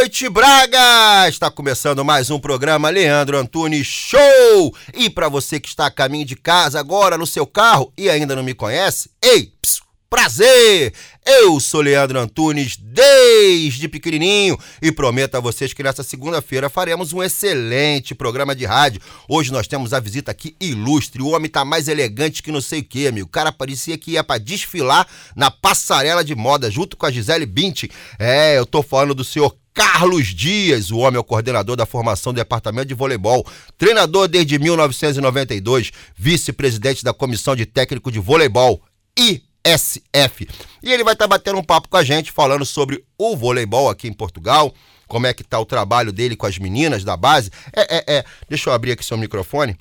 noite, Braga! Está começando mais um programa Leandro Antunes Show! E para você que está a caminho de casa agora no seu carro e ainda não me conhece, ei, psiu, prazer! Eu sou Leandro Antunes desde pequenininho e prometo a vocês que nessa segunda-feira faremos um excelente programa de rádio. Hoje nós temos a visita aqui ilustre, o homem tá mais elegante que não sei o que, amigo. O cara parecia que ia para desfilar na passarela de moda junto com a Gisele Bündchen. É, eu tô falando do senhor Carlos Dias, o homem é o coordenador da formação do departamento de voleibol, treinador desde 1992, vice-presidente da comissão de técnico de voleibol e SF. E ele vai estar tá batendo um papo com a gente, falando sobre o voleibol aqui em Portugal, como é que tá o trabalho dele com as meninas da base. É, é, é. Deixa eu abrir aqui seu microfone.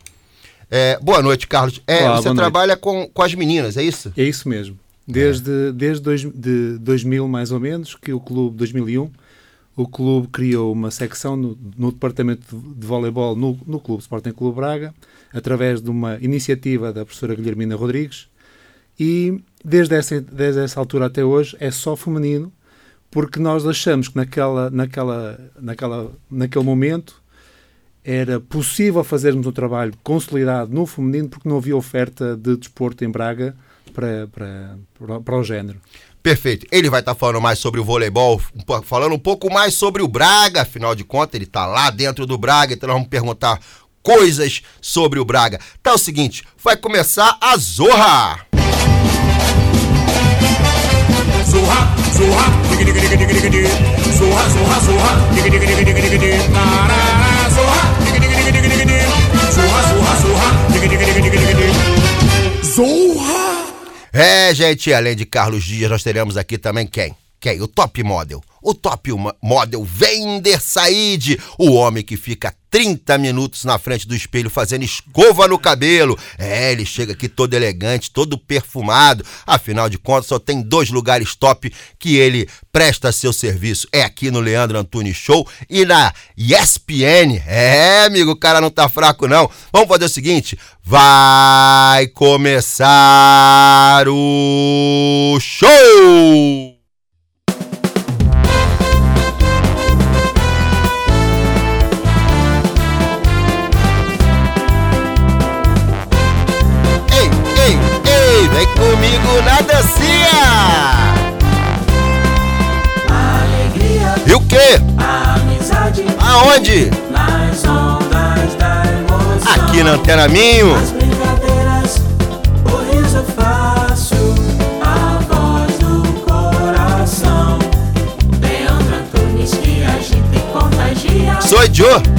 É, boa noite, Carlos. É, Olá, você trabalha com, com as meninas, é isso? É isso mesmo. Desde, desde dois, de 2000, mais ou menos, que o clube, 2001, o clube criou uma secção no, no departamento de, de voleibol no, no clube Sporting Clube Braga, através de uma iniciativa da professora Guilhermina Rodrigues, e desde essa, desde essa altura até hoje é só feminino, porque nós achamos que naquela, naquela, naquela, naquele momento era possível fazermos um trabalho consolidado no feminino porque não havia oferta de desporto em Braga para, para, para, o género. Perfeito. Ele vai estar tá falando mais sobre o voleibol, falando um pouco mais sobre o Braga, afinal de contas, ele está lá dentro do Braga, então nós vamos perguntar coisas sobre o Braga. Tá o seguinte, vai começar a Zorra! Zorra! É, gente, além de Carlos Dias, nós teremos aqui também quem? Quem? O Top Model. O Top Model Vender Said, o homem que fica 30 minutos na frente do espelho fazendo escova no cabelo. É, ele chega aqui todo elegante, todo perfumado. Afinal de contas, só tem dois lugares top que ele presta seu serviço. É aqui no Leandro Antunes Show e na ESPN. É, amigo, o cara não tá fraco não. Vamos fazer o seguinte, vai começar o show! Comigo na dancinha! Alegria. E o quê? Amizade. Aonde? Nas ondas da emoção. Aqui na Antena Minho. As brincadeiras, o riso fácil, a voz do coração. Leandro Antunes que agita e contagia. Sou Joe.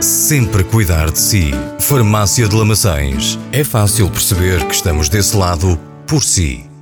sempre cuidar de si. Farmácia de Lamaçães. É fácil perceber que estamos desse lado por si.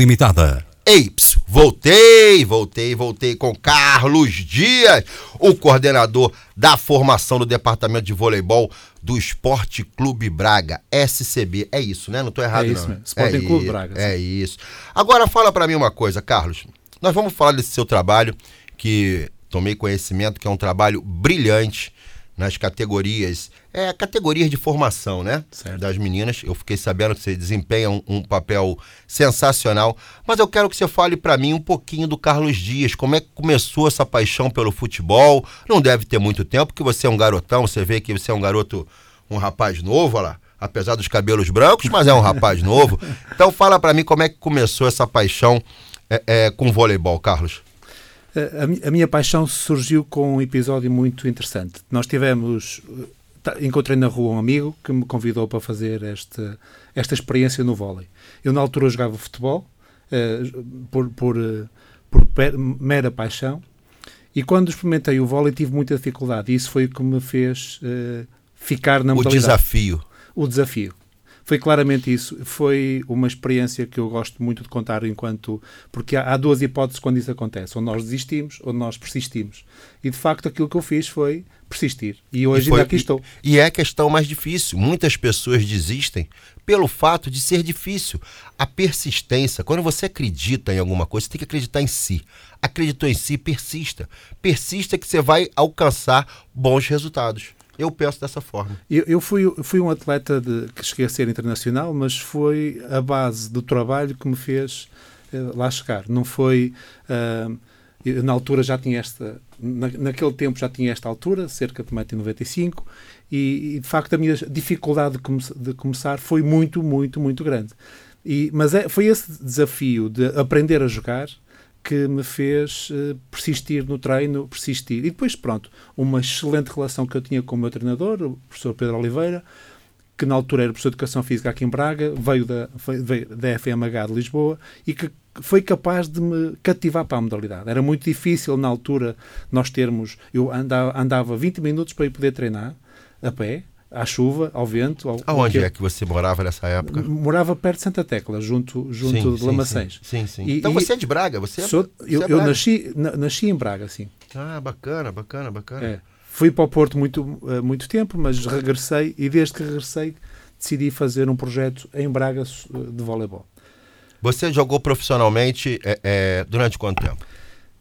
Limitada. Ei, psiu, Voltei, voltei, voltei com Carlos Dias, o coordenador da formação do departamento de voleibol do Esporte Clube Braga, SCB. É isso, né? Não tô errado, É isso não. mesmo, Sporting é Clube Braga, É isso. Agora fala pra mim uma coisa, Carlos. Nós vamos falar desse seu trabalho, que tomei conhecimento que é um trabalho brilhante nas categorias, é categorias de formação, né? Certo. Das meninas. Eu fiquei sabendo que você desempenha um, um papel sensacional. Mas eu quero que você fale pra mim um pouquinho do Carlos Dias. Como é que começou essa paixão pelo futebol? Não deve ter muito tempo, porque você é um garotão. Você vê que você é um garoto, um rapaz novo, olha lá. Apesar dos cabelos brancos, mas é um rapaz novo. Então fala pra mim como é que começou essa paixão é, é, com voleibol, Carlos. A, a minha paixão surgiu com um episódio muito interessante. Nós tivemos. Ta- Encontrei na rua um amigo que me convidou para fazer esta, esta experiência no vôlei. Eu, na altura, jogava futebol, eh, por, por, eh, por mera paixão, e quando experimentei o vôlei tive muita dificuldade. E isso foi o que me fez eh, ficar na O modalidade desafio. o desafio. Foi claramente isso. Foi uma experiência que eu gosto muito de contar enquanto. Porque há, há duas hipóteses quando isso acontece. Ou nós desistimos ou nós persistimos. E de facto aquilo que eu fiz foi persistir. E hoje E foi- ainda aqui e- estou. E é a questão mais difícil. Muitas pessoas desistem pelo fato de ser difícil. A persistência, quando você acredita em alguma coisa, você tem que acreditar em si. Acreditou em si, persista. Persista que você vai alcançar bons resultados. Eu penso dessa forma. Eu, eu fui, fui um atleta de, que cheguei a ser internacional, mas foi a base do trabalho que me fez eh, lá chegar. Não foi. eu, na altura já tinha esta. Na, naquele tempo já tinha esta altura, cerca de 1,95m, e, e de facto a minha dificuldade de, come- de começar foi muito, muito, muito grande. E, mas é, foi esse desafio de aprender a jogar que me fez eh, persistir no treino, persistir. E depois, pronto, uma excelente relação que eu tinha com o meu treinador, o professor Pedro Oliveira, que na altura era professor de Educação Física aqui em Braga, veio da, veio da FMH de Lisboa e que foi capaz de me cativar para a modalidade. Era muito difícil na altura nós termos... Eu andava, andava 20 minutos para ir poder treinar a pé, à chuva, ao vento. Ao, Aonde ao é que você morava nessa época? Morava perto de Santa Tecla, junto, junto de Lamacens. Sim, sim. E- então e- você é de Braga? Você é, Sou- você eu é eu Braga? nasci, na- nasci em Braga, sim. Ah, bacana, bacana, bacana. É. Fui para o Porto muito, eh, muito tempo, mas regressei e desde que regressei decidi fazer um projeto em Braga eh, de voleibol. Você jogou profissionalmente é, é, durante quanto tempo?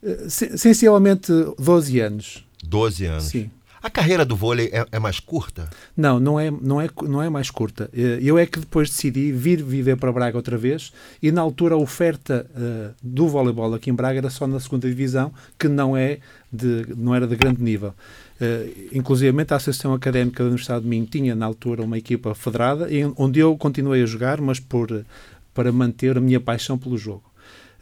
Eh, se- Sensivelmente 12 anos. 12 anos. Sim. A carreira do vôlei é, é mais curta? Não, não é, não, é, não é mais curta. Eh, Eu é que depois decidi vir viver para Braga outra vez e na altura a oferta eh, do voleibol aqui em Braga era só na segunda divisão, que não, é de, não era de grande nível. Uh, inclusive a Associação Académica da Universidade de Minho tinha na altura uma equipa federada em- onde eu continuei a jogar, mas por, para manter a minha paixão pelo jogo.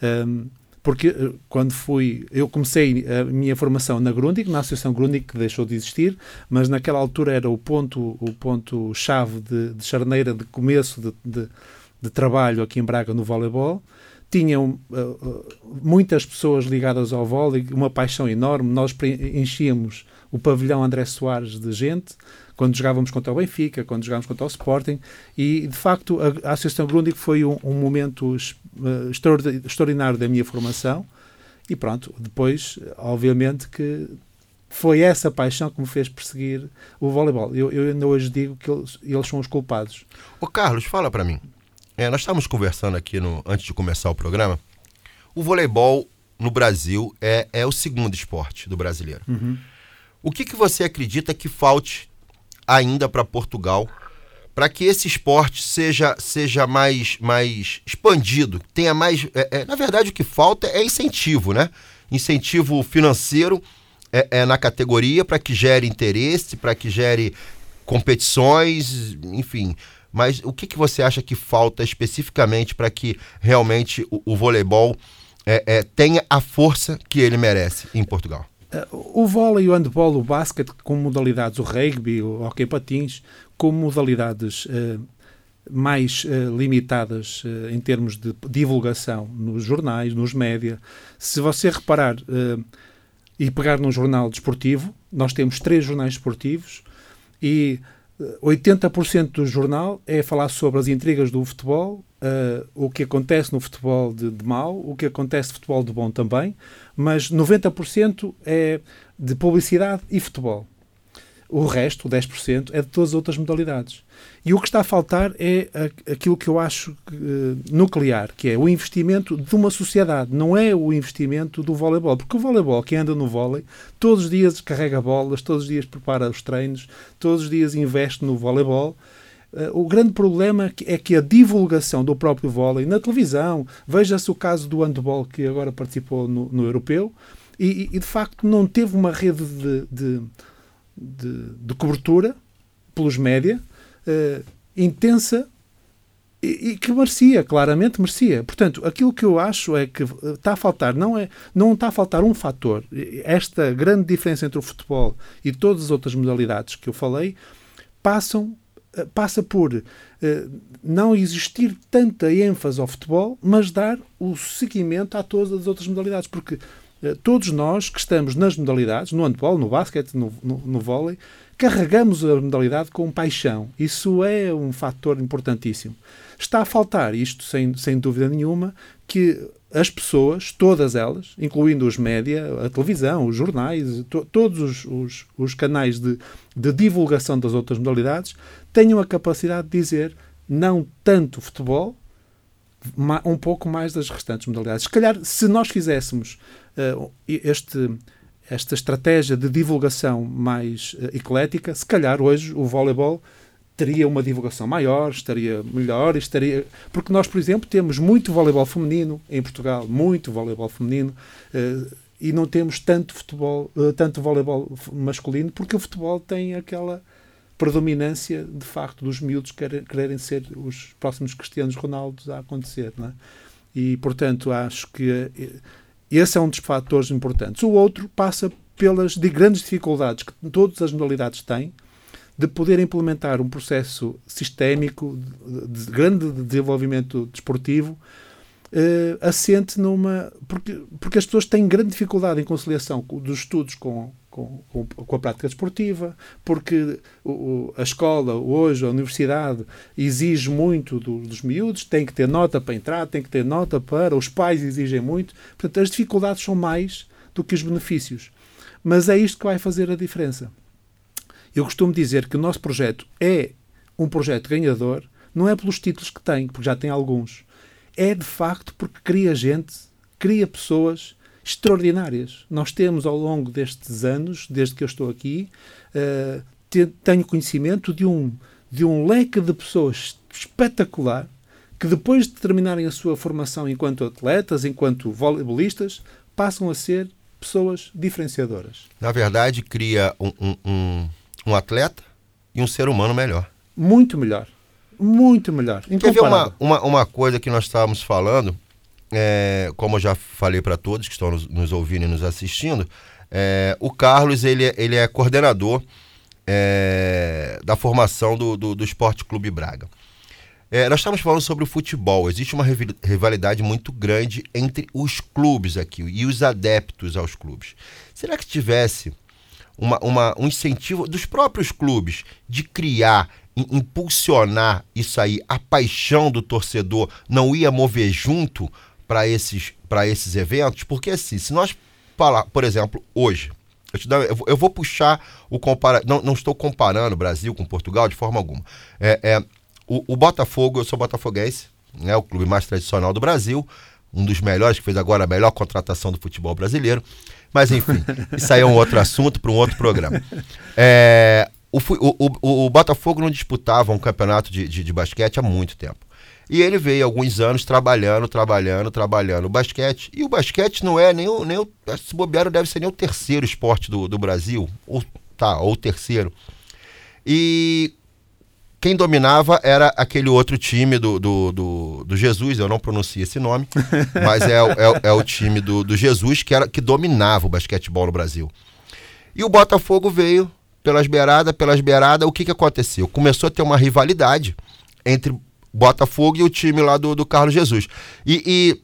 Um, porque eh, quando fui, eu comecei a minha formação na Grundig, na Associação Grundig que deixou de existir, mas naquela altura era o ponto o ponto chave de, de charneira de começo de, de, de trabalho aqui em Braga no voleibol. Tinham eh, muitas pessoas ligadas ao vôlei, uma paixão enorme. Nós enchíamos o pavilhão André Soares de gente quando jogávamos contra o Benfica, quando jogávamos contra o Sporting, e de facto a, a Associação Grundig foi um, um momento eh, extraordi- extraordinário da minha formação. E pronto, depois, obviamente, que foi essa paixão que me fez perseguir o voleibol. Eu, eu ainda hoje digo que eles, eles são os culpados. Ô Carlos, fala pra mim. É, nós estávamos conversando aqui no, antes de começar o programa. O voleibol no Brasil é, é o segundo esporte do brasileiro. O que, que você acredita que falte ainda para Portugal para que esse esporte seja, seja mais, mais expandido, tenha mais. é, é, na verdade, o que falta é incentivo, né? Incentivo financeiro é, é, na categoria para que gere interesse, para que gere competições, enfim. Mas o que, que você acha que falta especificamente para que realmente o, o voleibol é, é, tenha a força que ele merece em Portugal? O vôlei, o handball, o basquete, como modalidades, o rugby, o hockey patins, como modalidades eh, mais eh, limitadas eh, em termos de divulgação nos jornais, nos média. Se você reparar e pegar num jornal desportivo, nós temos três jornais desportivos e eh, 80% do jornal é falar sobre as intrigas do futebol, uh, o que acontece no futebol de, de mau, o que acontece no futebol de bom também, mas 90% é de publicidade e futebol. O resto, o 10%, é de todas as outras modalidades. E o que está a faltar é aquilo que eu acho uh, nuclear, que é o investimento de uma sociedade, não é o investimento do voleibol. Porque o voleibol, quem anda no vôlei, todos os dias carrega bolas, todos os dias prepara os treinos, todos os dias investe no voleibol. Uh, o grande problema é que a divulgação do próprio vôlei na televisão, veja-se o caso do handball que agora participou no, no europeu, e, e, de facto não teve uma rede de, de de, de cobertura pelos média uh, intensa e, e, que merecia, claramente merecia. Portanto, aquilo que eu acho é que está a faltar, não é, não está a faltar um fator. Esta grande diferença entre o futebol e todas as outras modalidades que eu falei passam eh, passa por uh, não existir tanta ênfase ao futebol, mas dar o seguimento a todas as outras modalidades, porque eh, todos nós que estamos nas modalidades, no handball, no basquete, no, no, no vôlei, carregamos a modalidade com paixão. Isso é um fator importantíssimo. Está a faltar isto, sem, sem dúvida nenhuma, que as pessoas, todas elas, incluindo os média, a televisão, os jornais, to, todos os, os, os canais de, de, divulgação das outras modalidades, tenham a capacidade de dizer não tanto futebol, um pouco mais das restantes modalidades. Se calhar, se nós fizéssemos uh, este, esta estratégia de divulgação mais uh, eclética, se calhar hoje o voleibol teria uma divulgação maior, estaria melhor, estaria porque nós, por exemplo, temos muito voleibol feminino em Portugal, muito voleibol feminino. Uh, e não temos tanto futebol, tanto voleibol masculino, porque o futebol tem aquela predominância, de facto, dos miúdos quererem, ser os próximos Cristianos Ronaldos a acontecer. Não é? E, portanto, acho que esse é um dos fatores importantes. O outro passa pelas de grandes dificuldades que todas as modalidades têm de poder implementar um processo sistémico de, de grande desenvolvimento desportivo uh, assente numa. Porque, porque as pessoas têm grande dificuldade em conciliação dos estudos com, com, com, a prática desportiva, porque a escola, hoje, a universidade, exige muito do, dos miúdos, tem que ter nota para entrar, tem que ter nota para. Os pais exigem muito. Portanto, as dificuldades são mais do que os benefícios. Mas é isto que vai fazer a diferença. Eu costumo dizer que o nosso projeto é um projeto ganhador, não é pelos títulos que tem, porque já tem alguns. É de facto porque cria gente, cria pessoas extraordinárias. Nós temos ao longo destes anos, desde que eu estou aqui, uh, tenho conhecimento de um, de um leque de pessoas espetacular que depois de terminarem a sua formação enquanto atletas, enquanto voleibolistas, passam a ser pessoas diferenciadoras. Na verdade, cria um, um, um, um atleta e um ser humano melhor. Muito melhor. Muito melhor. Quer ver uma, uma, uma coisa que nós estávamos falando é, como eu já falei para todos que estão nos, nos, ouvindo e nos assistindo, é, o Carlos ele, é, ele é coordenador é, da formação do, do, do, Esporte Clube Braga. É, nós estamos falando sobre o futebol. Existe uma rivalidade muito grande entre os clubes aqui e os adeptos aos clubes. Será que tivesse uma, uma, um incentivo dos próprios clubes de criar impulsionar isso aí, a paixão do torcedor não ia mover junto para esses, esses eventos, porque assim, se nós falar, por exemplo, hoje, eu, te dou, eu, eu vou puxar o compara, não, não estou comparando Brasil com Portugal de forma alguma. É, é o, o, Botafogo, eu sou botafoguense, né, o clube mais tradicional do Brasil, um dos melhores que fez agora a melhor contratação do futebol brasileiro. Mas enfim, isso aí é um outro assunto para um outro programa. É, o, o, o, o, Botafogo não disputava um campeonato de, de, de basquete há muito tempo. E ele veio alguns anos trabalhando, trabalhando, trabalhando o basquete. E o basquete não é nem o. Nem o se bobear, deve ser nem o terceiro esporte do, do Brasil. Ou, tá, ou o terceiro. E quem dominava era aquele outro time do, do, do, do Jesus, eu não pronuncio esse nome, mas é, é, é o time do, do Jesus que, era, que dominava o basquetebol no Brasil. E o Botafogo veio pelas beiradas, pelas beiradas, o que, que aconteceu? Começou a ter uma rivalidade entre Botafogo e o time lá do, do Carlos Jesus. E, e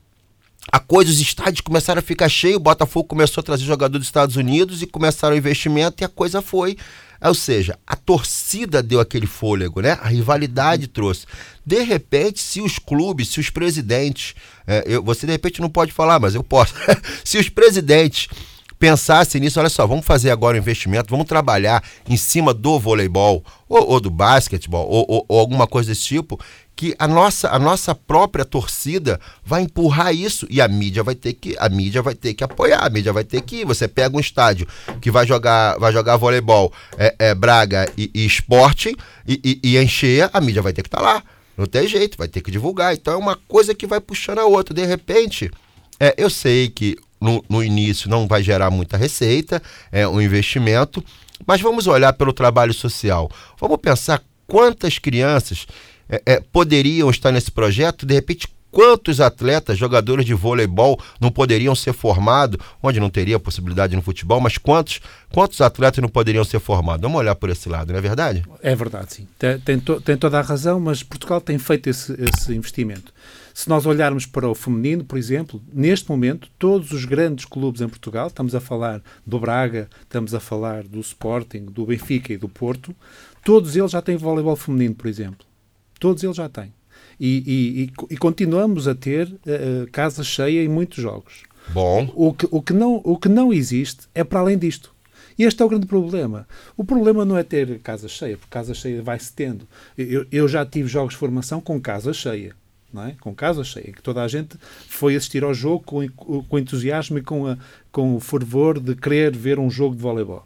a coisa, os estádios começaram a ficar cheios, o Botafogo começou a trazer jogadores dos Estados Unidos e começaram o investimento e a coisa foi Ou seja, a torcida deu aquele fôlego, né? A rivalidade trouxe. De repente, se os clubes, se os presidentes, é, eu, você de repente não pode falar, mas eu posso. se os presidentes pensassem nisso, olha só, vamos fazer agora um investimento, vamos trabalhar em cima do voleibol ou, ou do basquetebol ou, ou, ou alguma coisa desse tipo, que a nossa, a nossa própria torcida vai empurrar isso e a mídia vai ter que a mídia vai ter que apoiar, a mídia vai ter que ir. Você pega um estádio que vai jogar vai jogar voleibol, é, é Braga e, e Sporting e, e, e encher, a mídia vai ter que estar tá lá. Não tem jeito, vai ter que divulgar. Então é uma coisa que vai puxando a outra. De repente, é, eu sei que no, no início não vai gerar muita receita, é um investimento, mas vamos olhar pelo trabalho social. Vamos pensar quantas crianças é, é, poderiam estar nesse projeto, de repente quantos atletas, jogadores de voleibol não poderiam ser formados, onde não teria possibilidade no futebol, mas quantos, quantos atletas não poderiam ser formados? Vamos olhar por esse lado, não é verdade? É verdade, sim. Tem, to, tem toda a razão, mas Portugal tem feito esse, esse investimento. Se nós olharmos para o feminino, por exemplo, neste momento, todos os grandes clubes em Portugal, estamos a falar do Braga, estamos a falar do Sporting, do Benfica e do Porto, todos eles já têm voleibol feminino, por exemplo. Todos eles já têm. E, e, e continuamos a ter uh, casa cheia em muitos jogos. Bom. O que, o, que não, o que não existe é para além disto. E este é o grande problema. O problema não é ter casa cheia, porque casa cheia vai-se tendo. Eu, eu já tive jogos de formação com casa cheia não é? com casa cheia, que toda a gente foi assistir ao jogo com, com entusiasmo e com, a, com o fervor de querer ver um jogo de voleibol.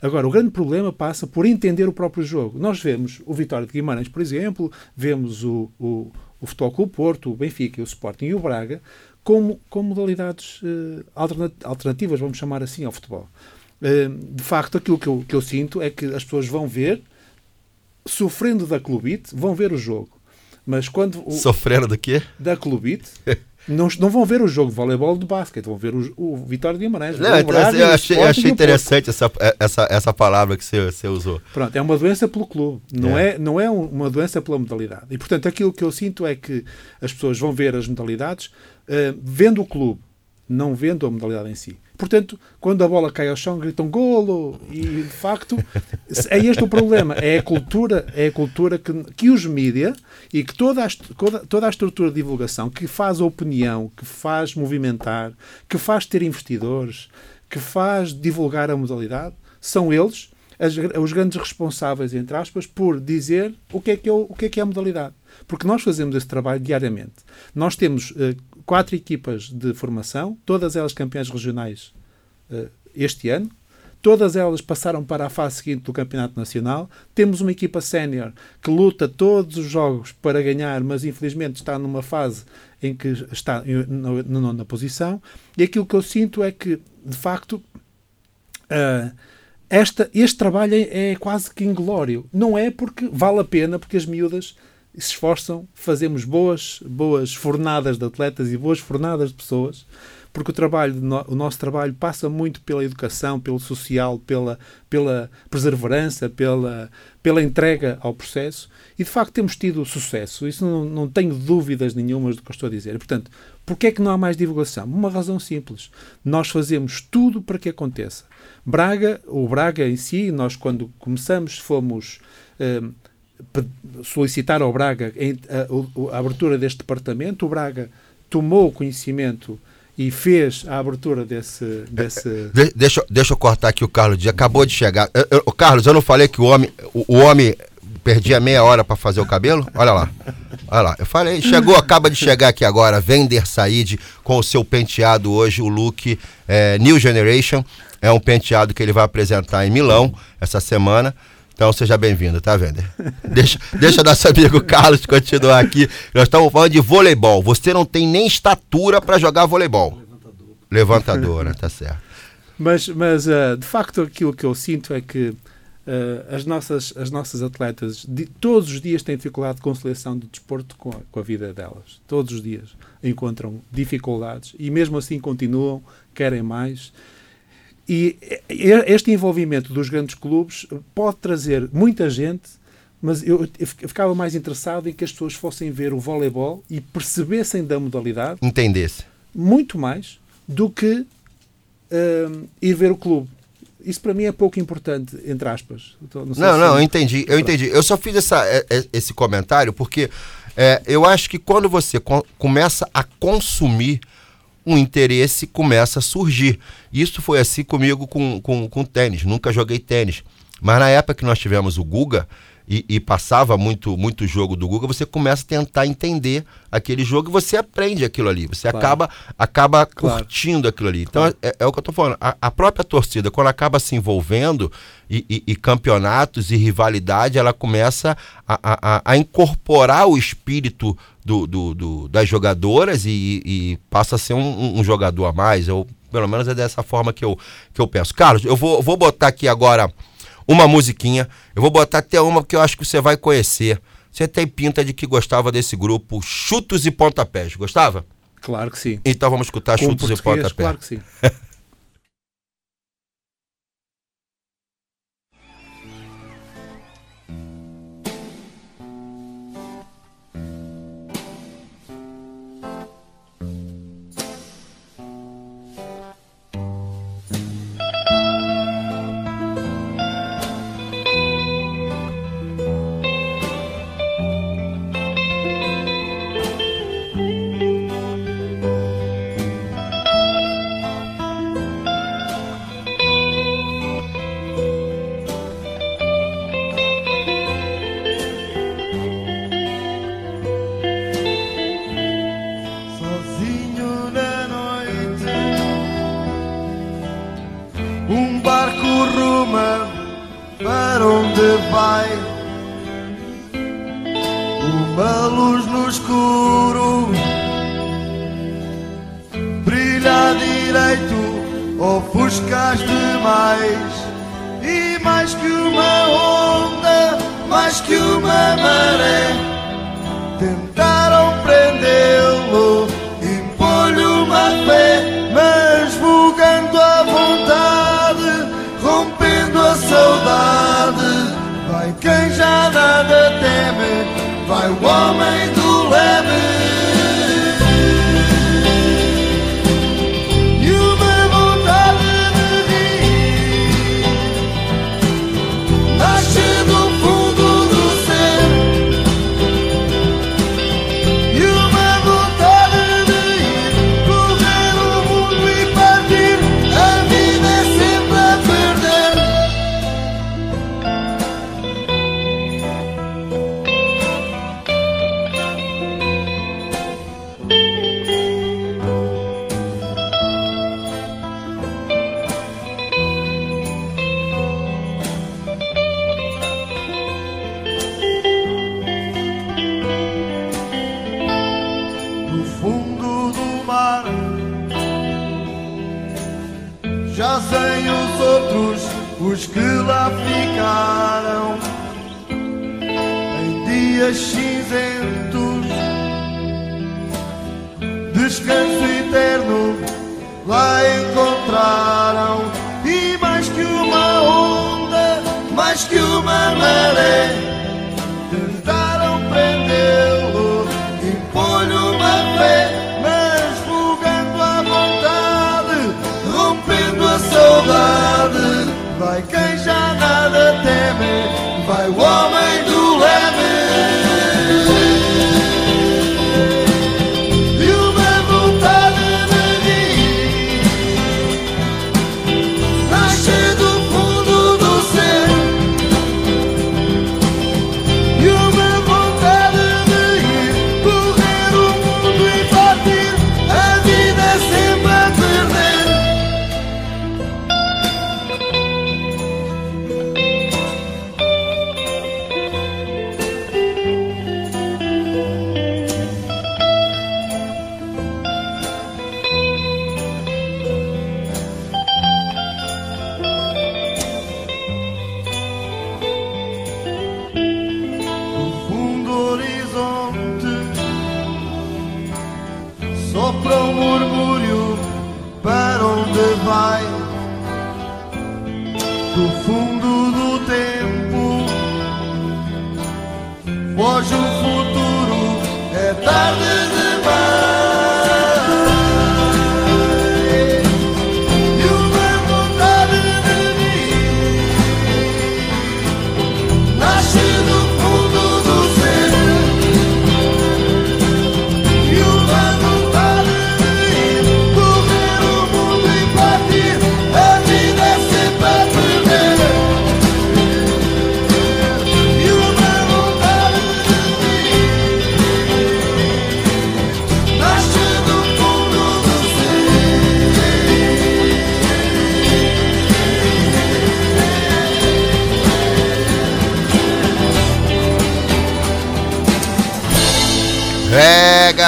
Agora, o grande problema passa por entender o próprio jogo. Nós vemos o Vitória de Guimarães, por exemplo, vemos o, o, o Futebol Clube Porto, o Benfica, o Sporting e o Braga como, com modalidades uh, alternativas, vamos chamar assim, ao futebol. Uh, de facto, aquilo que eu, que eu sinto é que as pessoas vão ver, sofrendo da clubite, vão ver o jogo mas quando. O, Sofrendo do quê? Da clubite. não, não vão ver o jogo de voleibol de basquete, vão ver o, o Vitória de Guimarães. Não, Braga, eu achei, eu achei interessante essa, essa, essa palavra que você, você usou. Pronto, é uma doença pelo clube, não é, é não é uma doença pela modalidade. E, portanto, aquilo que eu sinto é que as pessoas vão ver as modalidades uh, vendo o clube, não vendo a modalidade em si. Portanto, quando a bola cai ao chão, gritam golo. E, de facto, é este o problema. É a cultura, é a cultura que, que os mídia e que toda a, toda a estrutura de divulgação que faz opinião, que faz movimentar, que faz ter investidores, que faz divulgar a modalidade, são eles as, os grandes responsáveis, entre aspas, por dizer o que, é que é, o que é que é a modalidade. Porque nós fazemos esse trabalho diariamente. Nós temos uh, quatro equipas de formação, todas elas campeãs regionais uh, este ano. Todas elas passaram para a fase seguinte do Campeonato Nacional. Temos uma equipa sénior que luta todos os jogos para ganhar, mas infelizmente está numa fase em que está na nona posição. E aquilo que eu sinto é que, de facto, uh, esta, este trabalho é, é quase que inglório. Não é porque vale a pena, porque as miúdas se esforçam, fazemos boas, boas fornadas de atletas e boas fornadas de pessoas, porque o, trabalho, o nosso trabalho passa muito pela educação, pelo social, pela, pela perseverança, pela, pela entrega ao processo e de facto temos tido sucesso. Isso não, não tenho dúvidas nenhumas do que eu estou a dizer. Portanto, porquê é que não há mais divulgação? Uma razão simples. Nós fazemos tudo para que aconteça. Braga, o Braga em si, nós quando começamos fomos. Eh, solicitar ao Braga a, a, a, abertura deste departamento. O Braga tomou conhecimento e fez a abertura desse. desse... De, deixa, deixa eu cortar aqui o Carlos. Acabou de chegar. Eu, eu, Carlos, eu não falei que o homem, o, o homem perdia meia hora para fazer o cabelo? Olha lá. Olha lá. Eu falei, chegou, acaba de chegar aqui agora, Vender Said, com o seu penteado hoje, o look é, New Generation. É um penteado que ele vai apresentar em Milão essa semana. Então seja bem-vindo, tá, Vender? Deixa, deixa nosso amigo Carlos continuar aqui. Nós estamos falando de voleibol. Você não tem nem estatura para jogar voleibol. Levantador. Levantador, né? Tá certo. Mas, mas uh, de facto, aquilo que eu sinto é que uh, as, nossas, as nossas atletas de, todos os dias têm dificuldade de conciliação do desporto com a, com a vida delas. Todos os dias encontram dificuldades e mesmo assim continuam, querem mais. E este envolvimento dos grandes clubes pode trazer muita gente, mas eu, eu ficava mais interessado em que as pessoas fossem ver o voleibol e percebessem da modalidade. Entendesse. Muito mais do que uh, ir ver o clube. Isso para mim é pouco importante, entre aspas. Então, Não, se- não, eu entendi, eu entendi. Eu só fiz essa, é, é, esse comentário porque é, eu acho que quando você co- começa a consumir, um interesse começa a surgir. Isso foi assim comigo com, com, com tênis. Nunca joguei tênis. Mas na época que nós tivemos o Guga e, e passava muito, muito jogo do Guga, você começa a tentar entender aquele jogo e você aprende aquilo ali. Você Claro. acaba, acaba Claro. curtindo aquilo ali. Então é, é o que eu tô falando. A, a própria torcida, quando acaba se envolvendo e, e- e campeonatos e rivalidade, ela começa a, a- a- incorporar o espírito do, do- do- das jogadoras e, e passa a ser um, um- um jogador a mais. Eu, pelo menos é dessa forma que eu, que eu penso. Carlos, eu vou, vou botar aqui agora uma musiquinha. Eu vou botar até uma que eu acho que você vai conhecer. Você tem pinta de que gostava desse grupo Chutos e Pontapés. Gostava? Claro que sim. Então vamos escutar Com Chutos e Pontapés. claro que sim. dias cinzentos, descanso eterno lá encontraram. E mais que uma onda, mais que uma maré. Tentaram prendê-lo, impor-lhe uma fé, mas bugando a vontade, rompendo a saudade. Vai quem já nada teme, vai o homem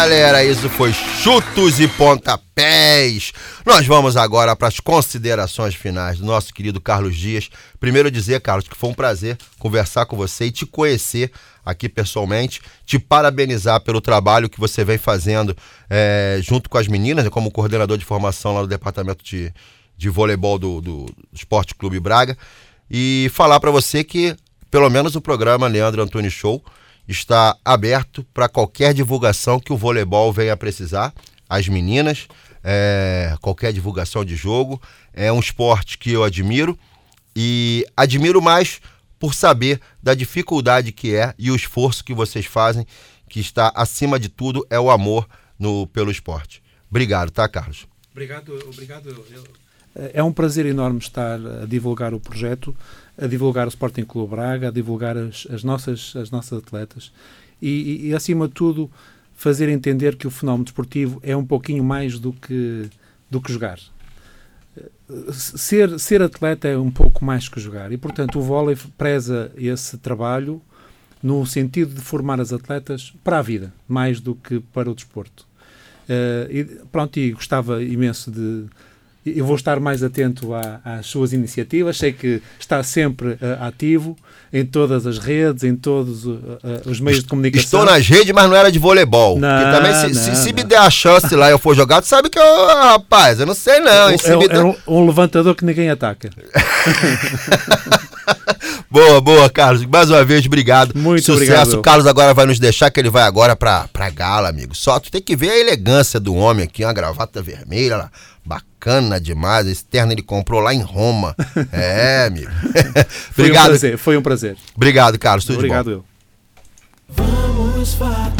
galera, isso foi chutos e pontapés. Nós vamos agora para as considerações finais do nosso querido Carlos Dias. Primeiro dizer, Carlos, que foi um prazer conversar com você e te conhecer aqui pessoalmente, te parabenizar pelo trabalho que você vem fazendo é, junto com as meninas, né, como coordenador de formação lá do departamento de, de voleibol do, do Esporte Clube Braga, e falar para você que pelo menos o programa Leandro Antunes Show está aberto para qualquer divulgação que o voleibol venha precisar. As meninas, é, qualquer divulgação de jogo. É um esporte que eu admiro e admiro mais por saber da dificuldade que é e o esforço que vocês fazem, que está acima de tudo é o amor no, pelo esporte. Obrigado, tá, Carlos? Obrigado, obrigado. É um prazer enorme estar a divulgar o projeto, a divulgar o Sporting Clube Braga, a divulgar as, as nossas, as nossas atletas e, e, e, acima de tudo, fazer entender que o fenómeno desportivo é um pouquinho mais do que, do que jogar. Ser, ser atleta é um pouco mais que jogar e, portanto, o vôlei preza esse trabalho no sentido de formar as atletas para a vida, mais do que para o desporto. Uh, e, pronto, e gostava imenso de, eu vou estar mais atento à, às suas iniciativas. Sei que está sempre uh, ativo em todas as redes, em todos uh, uh, os meios de comunicação. Estou nas redes, mas não era de voleibol. Não, também, se, não, se, se não. me der a chance lá e eu for jogar, tu sabe que eu, rapaz, eu não sei não. é, é der- um, um levantador que ninguém ataca. Boa, boa, Carlos. Mais uma vez, obrigado. Muito Sucesso. obrigado. O Carlos agora vai nos deixar, que ele vai agora pra, pra gala, amigo. Só tu tem que ver a elegância do homem aqui, uma gravata vermelha lá. Bacana demais. Esse terno ele comprou lá em Roma. É, amigo. Foi um obrigado. prazer. Foi um prazer. Obrigado, Carlos. Tudo de bom. Obrigado eu. Vamos faturar.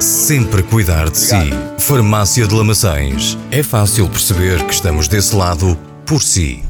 sempre cuidar de si. Farmácia de Lamaçães. É fácil perceber que estamos desse lado por si.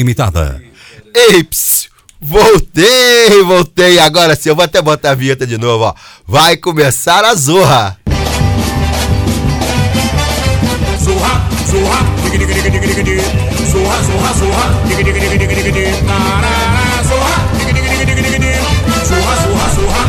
Limitada. Ei, ps, voltei, voltei. Agora sim, eu vou até botar a vinheta de novo, ó. Vai começar a zorra. Zorra, zorra. Zorra, zorra, zorra, zorra. Zorra, zorra, zorra,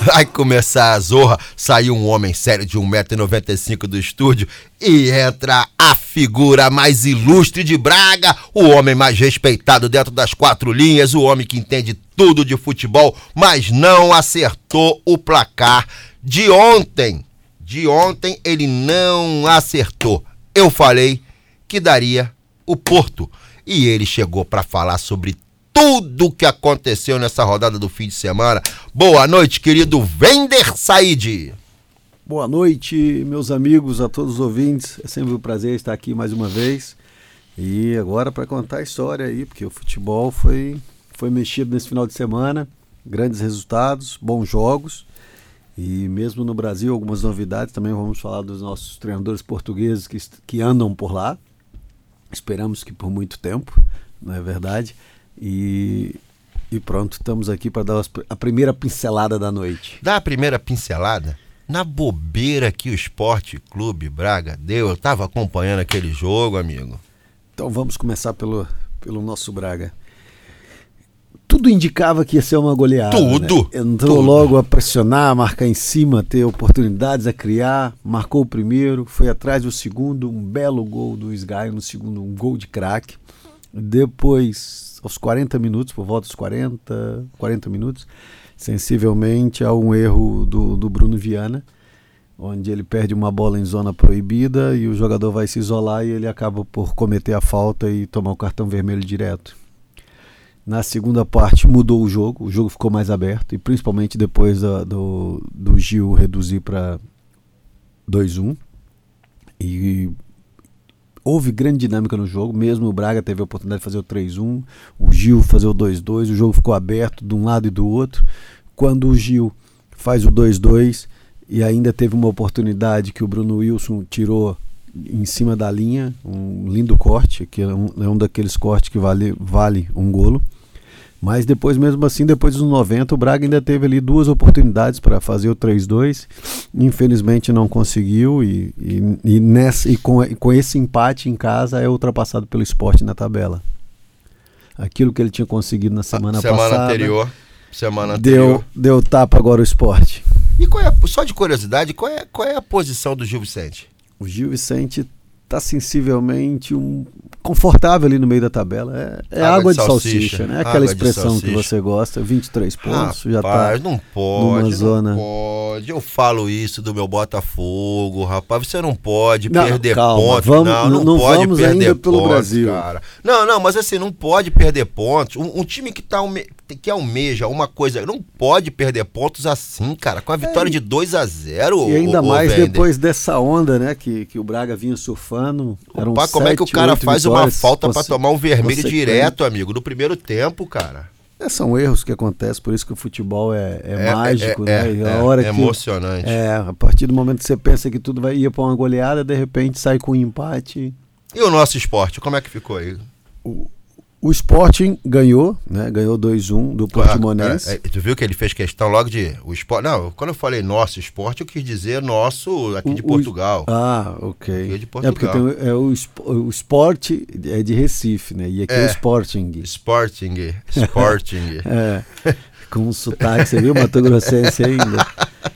Vai começar a zorra. Saiu um homem sério de 1,95m do estúdio e entra a figura mais ilustre de Braga, o homem mais respeitado dentro das quatro linhas, o homem que entende tudo de futebol, mas não acertou o placar de ontem. De ontem ele não acertou. Eu falei que daria o Porto. E ele chegou para falar sobre tudo o que aconteceu nessa rodada do fim de semana. Boa noite, querido Vender Said. Boa noite, meus amigos, a todos os ouvintes. É sempre um prazer estar aqui mais uma vez. E agora para contar a história aí, porque o futebol foi, foi mexido nesse final de semana. Grandes resultados, bons jogos. E mesmo no Brasil, algumas novidades. Também vamos falar dos nossos treinadores portugueses que, que andam por lá. Esperamos que por muito tempo, não é verdade? E, e pronto, estamos aqui para dar a primeira pincelada da noite. Dá a primeira pincelada na bobeira que o Esporte Clube Braga deu. Eu tava acompanhando aquele jogo, amigo. Então vamos começar pelo, pelo nosso Braga. Tudo indicava que ia ser uma goleada. Tudo, né? Entrou tudo. logo a pressionar, a marcar em cima, ter oportunidades a criar. Marcou o primeiro, foi atrás do segundo, um belo gol do Sgaio no segundo, um gol de craque. Depois, aos 40 minutos, por volta dos 40, 40 minutos, sensivelmente há um erro do, do Bruno Viana, onde ele perde uma bola em zona proibida e o jogador vai se isolar e ele acaba por cometer a falta e tomar o cartão vermelho direto. Na segunda parte mudou o jogo, o jogo ficou mais aberto e principalmente depois da- do, do Gil reduzir para 2-1. E houve grande dinâmica no jogo, mesmo o Braga teve a oportunidade de fazer o 3-1, o Gil fazer o 2-2, o jogo ficou aberto de um lado e do outro. Quando o Gil faz o 2-2 e ainda teve uma oportunidade que o Bruno Wilson tirou em cima da linha, um lindo corte, que é um, é um daqueles cortes que vale, vale um golo. Mas depois, mesmo assim, depois dos 90, o Braga ainda teve ali duas oportunidades para fazer o 3-2. Infelizmente não conseguiu e, e, e nessa, e com, e com esse empate em casa é ultrapassado pelo esporte na tabela. Aquilo que ele tinha conseguido na semana, semana passada. anterior. Semana anterior. Deu, deu tapa agora o esporte. E qual é, a- só de curiosidade, qual é, qual é a posição do Gil Vicente? O Gil Vicente está sensivelmente um, confortável ali no meio da tabela. É, é água, Água de de salsicha, salsicha, né? Aquela água expressão que você gosta, 23 pontos, já rapaz, está não pode, numa não zona. pode. Eu falo isso do meu Botafogo, rapaz. Você não pode Não, perder calma, pontos. vamos- não, não, não pode vamos perder ainda pelo pontos, Brasil. cara. Não, não, mas assim, não pode perder pontos. Um, um time que, tá alme- que almeja uma coisa, não pode perder pontos assim, cara. Com a vitória de 2 a 0 É, E ainda ô, mais depois dessa onda, né? Que, que o Braga vinha surfando. Pá, como é que o sete, cara faz uma falta pra conse- tomar um vermelho direto, amigo, no primeiro tempo, cara? É, são erros que acontecem, por isso que o futebol é, é, mágico, é, né? E é, a hora é que, emocionante. É, a partir do momento que você pensa que tudo vai ir para uma goleada, de repente sai com um empate. E o nosso esporte, como é que ficou aí? O Sporting ganhou, né? Ganhou 2-1 do Portimonense. É, é, tu viu que ele fez questão logo de o esporte. Não, quando eu falei nosso esporte, eu quis dizer nosso aqui de O- o- Portugal. Ah, ok. É de É porque Portugal. tem, é o, o esporte é de Recife, né? E aqui é, É. o Sporting. Sporting, Sporting. É, com um sotaque, você viu, Mato Grossense ainda.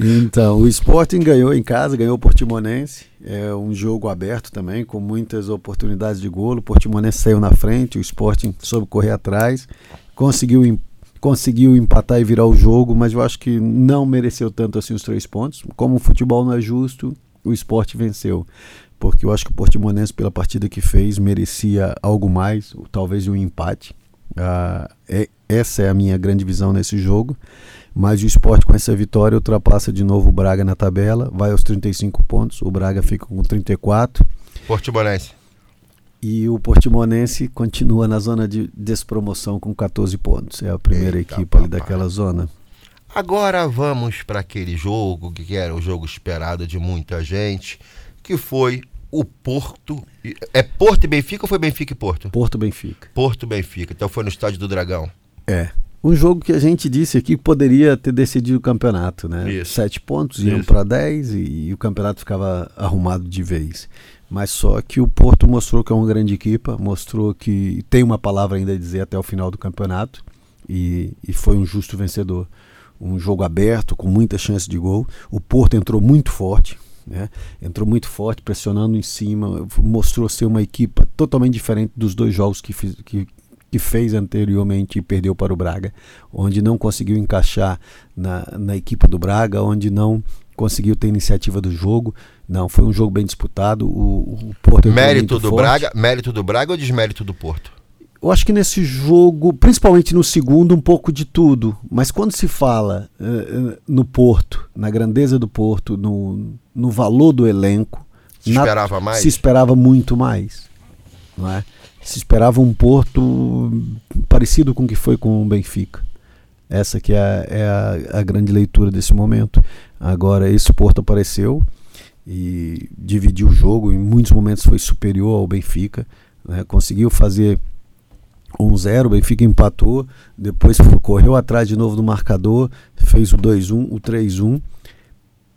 Então, o Sporting ganhou em casa, ganhou o Portimonense. É um jogo aberto também, com muitas oportunidades de golo. O Portimonense saiu na frente, o Sporting soube correr atrás, conseguiu, conseguiu empatar e virar o jogo, mas eu acho que não mereceu tanto assim os três pontos. Como o futebol não é justo, o Sport venceu. Porque eu acho que o Portimonense, pela partida que fez, merecia algo mais, talvez um empate. Ah, é- essa é a minha grande visão nesse jogo. Mas o esporte com essa vitória ultrapassa de novo o Braga na tabela, vai aos 35 pontos, o Braga fica com 34 Portimonense. e o Portimonense continua na zona de despromoção com 14 pontos. É a primeira Eita, equipe ali papai. daquela zona. Agora vamos para aquele jogo que era o jogo esperado de muita gente, que foi o Porto. É Porto e Benfica ou foi Benfica e Porto? Porto Benfica. Porto Benfica. Então foi no estádio do Dragão. É. Um jogo que a gente disse aqui que poderia ter decidido o campeonato, né? Isso. Sete pontos iam para 10 e, e o campeonato ficava arrumado de vez. Mas só que o Porto mostrou que é uma grande equipa, mostrou que tem uma palavra ainda a dizer até o final do campeonato e, e foi um justo vencedor. Um jogo aberto, com muita chance de gol. O Porto entrou muito forte, né? entrou muito forte, pressionando em cima, mostrou ser uma equipa totalmente diferente dos dois jogos que, fiz, que, que fez anteriormente e perdeu para o Braga, onde não conseguiu encaixar na, na equipa do Braga, onde não conseguiu ter iniciativa do jogo. Não, foi um jogo bem disputado. O, o Porto entrou Mérito do forte. Braga, mérito do Braga ou desmérito do Porto? Eu acho que nesse jogo, principalmente no segundo, um pouco de tudo. Mas quando se fala eh, no Porto, na grandeza do Porto, no, no valor do elenco, Se na- esperava mais? se esperava muito mais. Não é? Se esperava um Porto parecido com o que foi com o Benfica. Essa que é, a, é a, a grande leitura desse momento. Agora, esse Porto apareceu e dividiu o jogo. Em muitos momentos foi superior ao Benfica. né? Conseguiu fazer 1-0, o Benfica empatou, depois correu atrás de novo do marcador, fez o 2-1, o 3-1.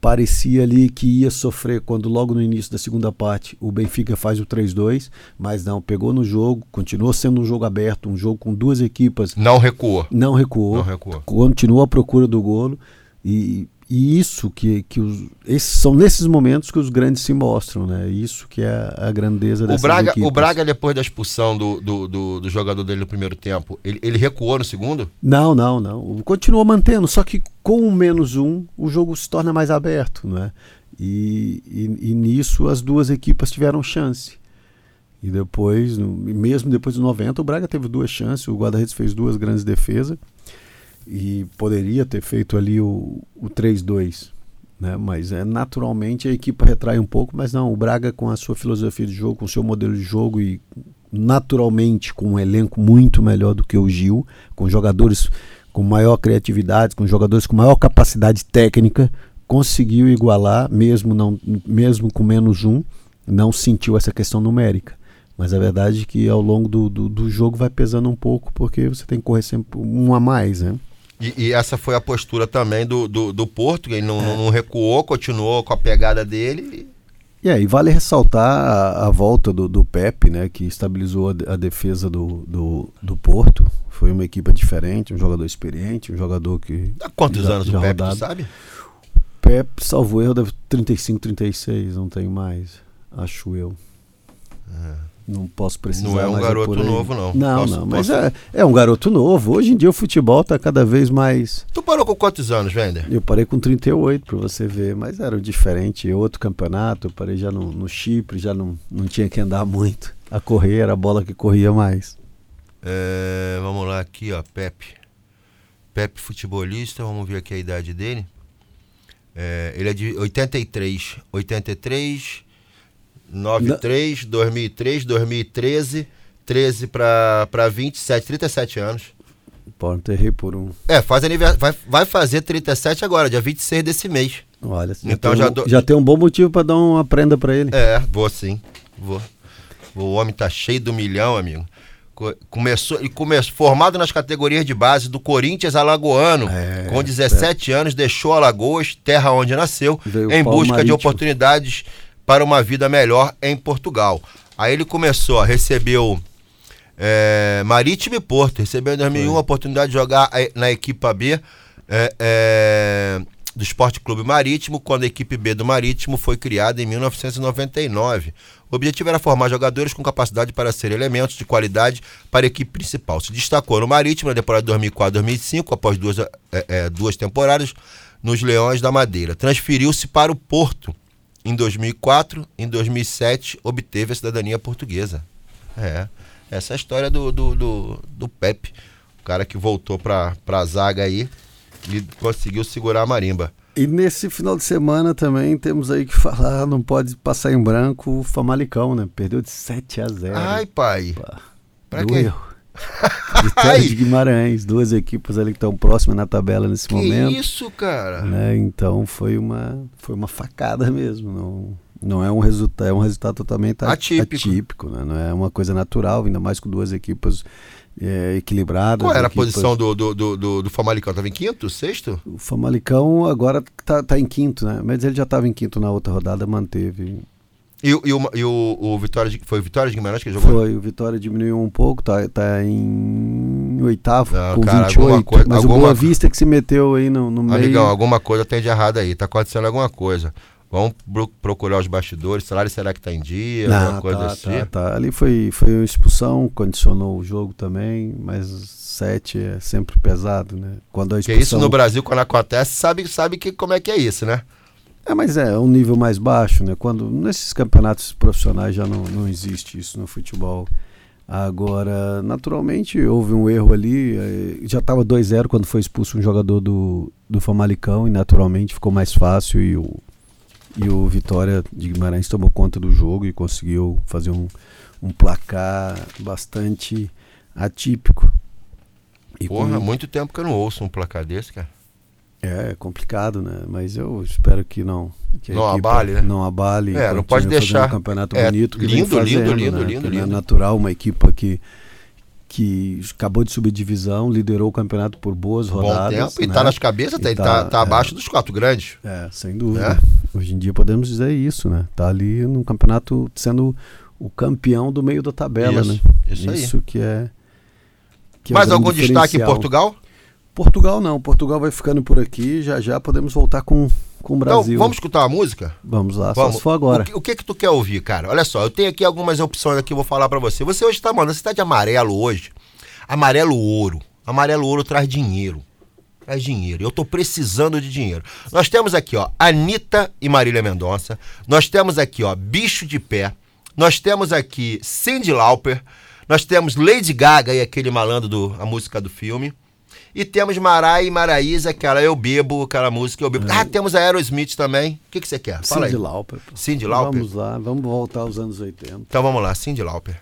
Parecia ali que ia sofrer quando logo no início da segunda parte o Benfica faz o 3-2, mas não, pegou no jogo, continuou sendo um jogo aberto, um jogo com duas equipas, Não recuou. não recuou, Não recuou. continuou à procura do golo e, e isso que, que os, esses, são nesses momentos que os grandes se mostram, né? Isso que é a grandeza O dessas Braga, equipes. o Braga, depois da expulsão do, do, do, do jogador dele no primeiro tempo, ele, ele recuou no segundo? Não, não, não. Continua mantendo, só que com o menos um, o jogo se torna mais aberto, né? E, e, e nisso as duas equipas tiveram chance. E depois, mesmo depois dos 90, o Braga teve duas chances, o Guarda-Redes fez duas grandes defesas e poderia ter feito ali o, o 3-2. Né? Mas é naturalmente a equipe retrai um pouco, mas não, o Braga com a sua filosofia de jogo, com o seu modelo de jogo e naturalmente com um elenco muito melhor do que o Gil, com jogadores com maior criatividade, com jogadores com maior capacidade técnica, conseguiu igualar, mesmo, não, mesmo com menos um, não sentiu essa questão numérica. Mas a verdade é que ao longo do, do, do jogo vai pesando um pouco, porque você tem que correr sempre um a mais, né? E, e essa foi a postura também do, do, do Porto, que ele não, não recuou, continuou com a pegada dele. E aí vale ressaltar a, a volta do, do Pepe, né, que estabilizou a, a defesa do, do, do Porto. Foi uma equipe diferente, um jogador experiente, um jogador que. Há quantos já- anos já o Pepe, tu sabe? Pepe, salvo erro, deve 35, 36, não tenho mais, acho eu. Não posso precisar. Não é um garoto novo, não. Não, Posso- não, mas posso- é, é um garoto novo. Hoje em dia o futebol está cada vez mais. Tu parou com quantos anos, Wender? Eu parei com 38 para você ver, mas era diferente. Outro campeonato, eu parei já no, no Chipre, já não, não tinha que andar muito. A correr era a bola que corria mais. É, vamos lá aqui, ó, Pepe. Pepe futebolista, vamos ver aqui a idade dele. É, ele é de 83. 83, 93, 2003, 2013, 13 pra, pra 27, 37 anos. Pô, errei por um. É, faz anivers... vai, vai fazer 37 agora, dia 26 desse mês. Olha, já, Então tem, já dou- já tem um bom motivo para dar uma prenda para ele. É, vou sim. Vou. O homem tá cheio do milhão, amigo. Co- Começou, ele começou formado nas categorias de base do Corinthians Alagoano. É, com 17 anos, deixou Alagoas, terra onde nasceu, Veio em busca de Marítimo. oportunidades para uma vida melhor em Portugal. Aí ele começou, ó, recebeu é, Marítimo e Porto. Recebeu em 2001 a oportunidade de jogar eh, na equipa B é, é, do Esporte Clube Marítimo, quando a equipe B do Marítimo foi criada em 1999. O objetivo era formar jogadores com capacidade para ser elementos de qualidade para a equipe principal. Se destacou no Marítimo na temporada 2004-2005, após duas, é, é, duas temporadas nos Leões da Madeira. Transferiu-se para o Porto em 2004. Em 2007, obteve a cidadania portuguesa. É, essa é a história do, do, do, do Pepe, o cara que voltou para a zaga aí e conseguiu segurar a marimba. E nesse final de semana também temos aí que falar, não pode passar em branco o Famalicão, né? Perdeu de 7 a 0. Ai, pai. Pá, Pra doeu. quê? Vitória de Guimarães, duas equipes ali que estão próximas na tabela nesse Que momento. isso, cara? né? Então foi uma, foi uma facada mesmo. Não, não é um resultado, é um resultado totalmente a- Atípico. atípico, né? Não é uma coisa natural, ainda mais com duas equipes é, equilibradas. Qual era a equipes- posição do, do, do, do, Famalicão? Tava em quinto, sexto? O Famalicão agora tá, tá em quinto, né? Mas ele já estava em quinto na outra rodada, manteve. E, o- e, o, e o, o Vitória foi o Vitória de Guimarães que jogou? Foi, o Vitória diminuiu um pouco, tá, tá em oitavo, Não, com cara, 28. alguma coisa- mas alguma- o Boa Vista que se meteu aí no, no meio. Amigão, alguma coisa tem de errado aí. Tá acontecendo alguma coisa. Vamos pro- procurar os bastidores. Salário será que tá em dia? Não, alguma coisa tá, assim? tá, tá. Ali foi, foi uma expulsão, condicionou o jogo também, mas sete é sempre pesado, né? Quando a Porque expulsão... isso no Brasil, quando acontece, sabe, sabe que, como é que é isso, né? É, mas é um nível mais baixo, né? Quando nesses campeonatos profissionais já não, não existe isso no futebol. Agora, naturalmente, houve um erro ali. eh, Já estava 2-0 quando foi expulso um jogador do, do Famalicão e naturalmente ficou mais fácil e o, e o Vitória de Guimarães tomou conta do jogo e conseguiu fazer um, um placar bastante atípico. E Porra, com- muito tempo que eu não ouço um placar desse, cara. É complicado, né? Mas eu espero que não. Que Não abale, né? Não abale. É, não pode fazendo deixar. Um campeonato É, bonito que lindo, vem lindo, fazendo, lindo, né? lindo, não lindo. É natural, uma equipa que, que acabou de subir divisão, liderou o campeonato por boas Bom rodadas. tempo. E né? tá nas cabeças, E tá, tá- tá, é. abaixo dos quatro grandes. É, sem dúvida. É. Hoje em dia podemos dizer isso, né? Tá ali no campeonato sendo o campeão do meio da tabela, Isso, né? isso aí. Isso que é. que é Mais algum destaque em. Portugal? Portugal não, Portugal vai ficando por aqui, já já podemos voltar com, com o Brasil. Então, vamos escutar uma música? Vamos lá, só Vamos. se for agora. O que, o que que tu quer ouvir, cara? Olha só, eu tenho aqui algumas opções aqui, eu vou falar pra você. Você hoje tá, mano, você tá de amarelo hoje. Amarelo ouro. Amarelo ouro traz dinheiro. Traz dinheiro. Eu tô precisando de dinheiro. Nós temos aqui, ó, Anitta e Marília Mendonça. Nós temos aqui, ó, Bicho de Pé. Nós temos aqui Cindy Lauper. Nós temos Lady Gaga e aquele malandro do a música do filme. E temos Marai e Maraísa, aquela Eu Bebo, aquela música Eu Bebo. Ah, temos a Aerosmith também. O que, que você quer? Fala Cindy aí. Lauper. Cindy Lauper? Vamos lá, vamos voltar aos anos 80. Então vamos lá, Cindy Lauper.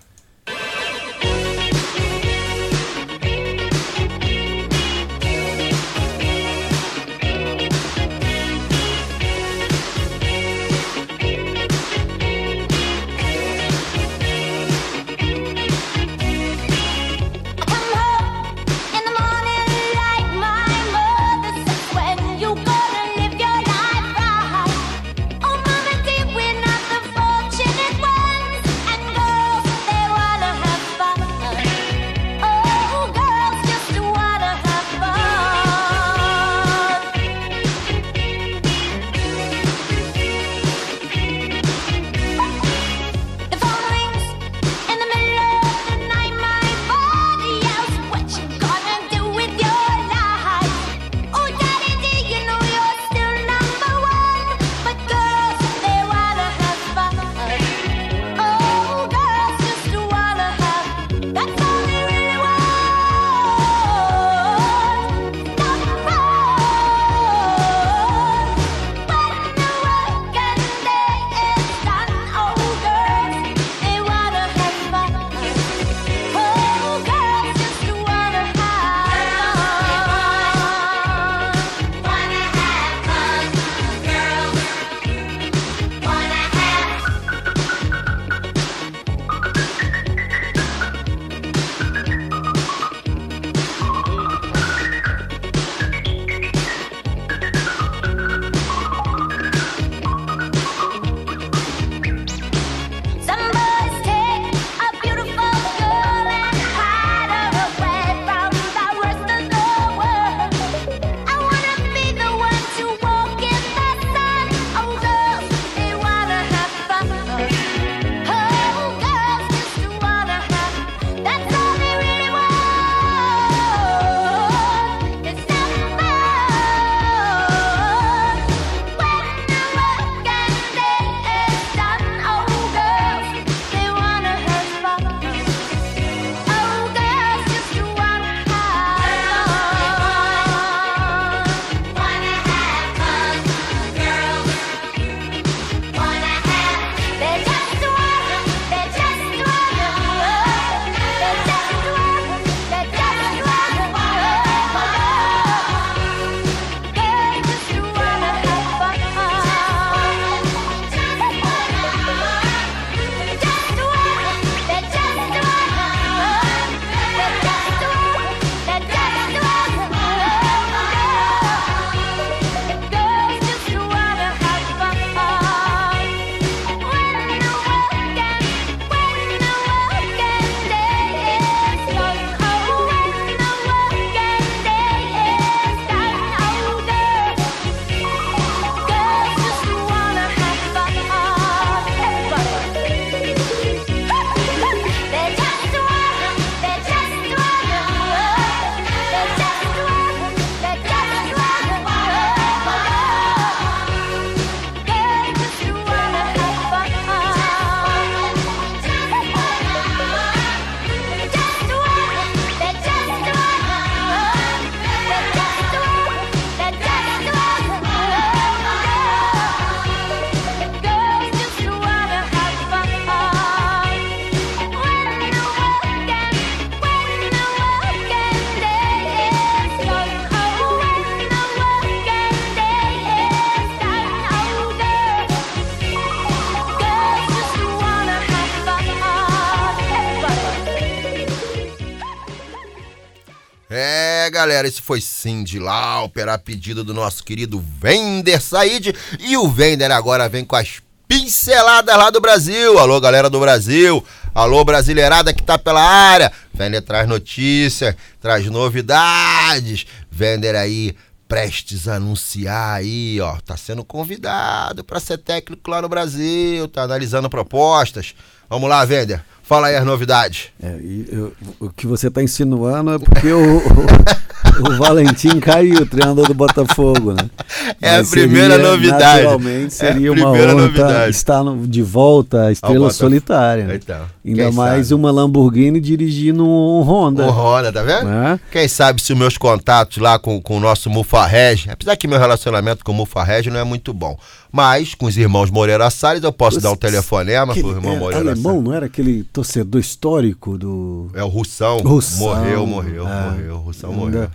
Galera, esse foi Cindy Lauper, a pedido do nosso querido Vender Said. E o Vender agora vem com as pinceladas lá do Brasil. Alô, galera do Brasil. Alô, brasileirada que tá pela área. Vender traz notícia, traz novidades. Vender aí prestes a anunciar aí, ó, tá sendo convidado para ser técnico lá no Brasil, tá analisando propostas. Vamos lá, Vender. Fala aí as novidades. É, eu- o que você está insinuando é porque o, o, o Valentim caiu, o treinador do Botafogo, né? É a Mas primeira seria, novidade. Naturalmente É a seria uma primeira honra novidade. estar no- de volta à estrela solitária. né? Então, Ainda mais sabe? uma Lamborghini dirigindo um Honda. O Honda, tá vendo? né? Quem sabe se os meus contatos lá com, com o nosso Mufarreg, apesar que meu relacionamento com o Mufarreg não é muito bom, mas com os irmãos Moreira Salles eu posso dar um telefonema Aquele- pro irmão é, Moreira alemão, Salles. não era aquele torcedor histórico do. É o Russão. Russão. Morreu, morreu, É. morreu. O Russão morreu.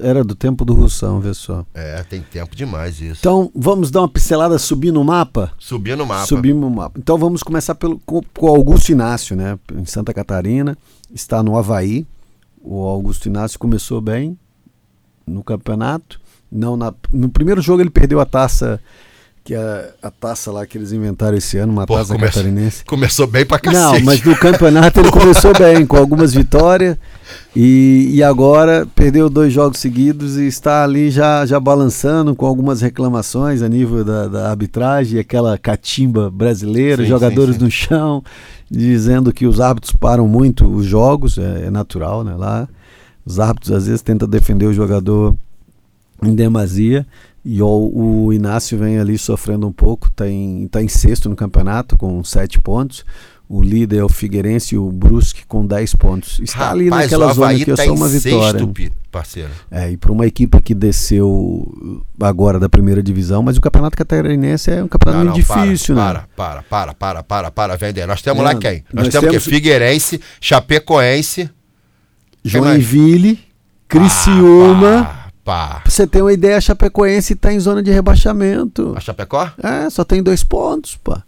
Era do tempo do Russão, vê só. É, tem tempo demais isso. Então, vamos dar uma pincelada subir no mapa? Subir no mapa. Subimos o mapa. Então vamos começar pelo, com, com o Augusto Inácio, né? Em Santa Catarina, está no Havaí. O Augusto Inácio começou bem no campeonato. Não na- no primeiro jogo ele perdeu a taça, que é a taça lá que eles inventaram esse ano, uma Pô, taça come- catarinense. Começou bem pra cacete. Não, mas no campeonato ele começou bem, com algumas vitórias. E, e agora perdeu dois jogos seguidos e está ali já, já balançando com algumas reclamações a nível da, da arbitragem, aquela catimba brasileira, Sim, jogadores sim, sim. no chão, dizendo que os árbitros param muito os jogos, é, é natural, né? Lá os árbitros às vezes tentam defender o jogador em demasia. E o, o Inácio vem ali sofrendo um pouco, está em, tá em sexto no campeonato com sete pontos. O líder é o Figueirense e o Brusque com 10 pontos. Está ali Rapaz, naquela o zona que é tá só em uma sexto, vitória. pi- parceiro. É, e para uma equipe que desceu agora da primeira divisão, mas o campeonato catarinense é um campeonato Não, não, difícil, né? para, para, para, para, para, para, vender. Nós temos lá Não, quem? Nós, nós temos, temos- que Figueirense, Chapecoense, Joinville, Criciúma. Ah, pá. Pra você ter uma ideia, a Chapecoense está em zona de rebaixamento. A Chapecó? É, só tem dois pontos, pá.